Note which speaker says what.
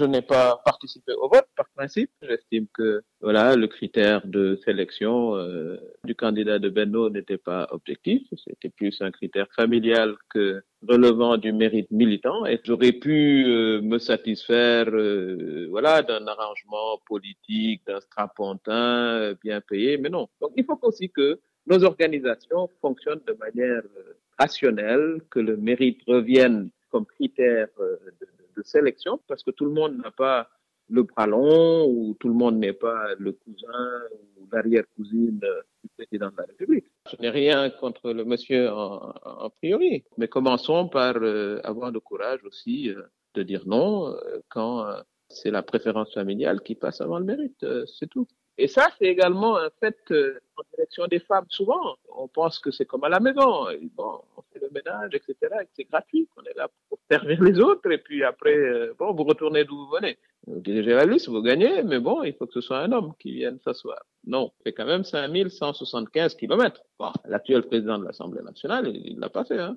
Speaker 1: Je n'ai pas participé au vote par principe. J'estime que voilà le critère de sélection euh, du candidat de Benno n'était pas objectif. C'était plus un critère familial que relevant du mérite militant. Et j'aurais pu euh, me satisfaire euh, voilà d'un arrangement politique, d'un strapontin bien payé, mais non. Donc il faut aussi que nos organisations fonctionnent de manière rationnelle, que le mérite revienne comme critère de, sélection, parce que tout le monde n'a pas le bras long ou tout le monde n'est pas le cousin ou l'arrière-cousine du président de la République. Je n'ai rien contre le monsieur en, en priori, mais commençons par euh, avoir le courage aussi euh, de dire non euh, quand c'est la préférence familiale qui passe avant le mérite, c'est tout. Et ça, c'est également un fait en direction des femmes. Souvent, on pense que c'est comme à la maison. Bon, on fait le ménage, etc. Et c'est gratuit. On est là pour servir les autres. Et puis après, euh, bon, vous retournez d'où vous venez. Vous dirigez la liste, vous gagnez. Mais bon, il faut que ce soit un homme qui vienne s'asseoir. Non, c'est quand même 5175 kilomètres. Bon, l'actuel président de l'Assemblée nationale, il l'a pas fait. Hein.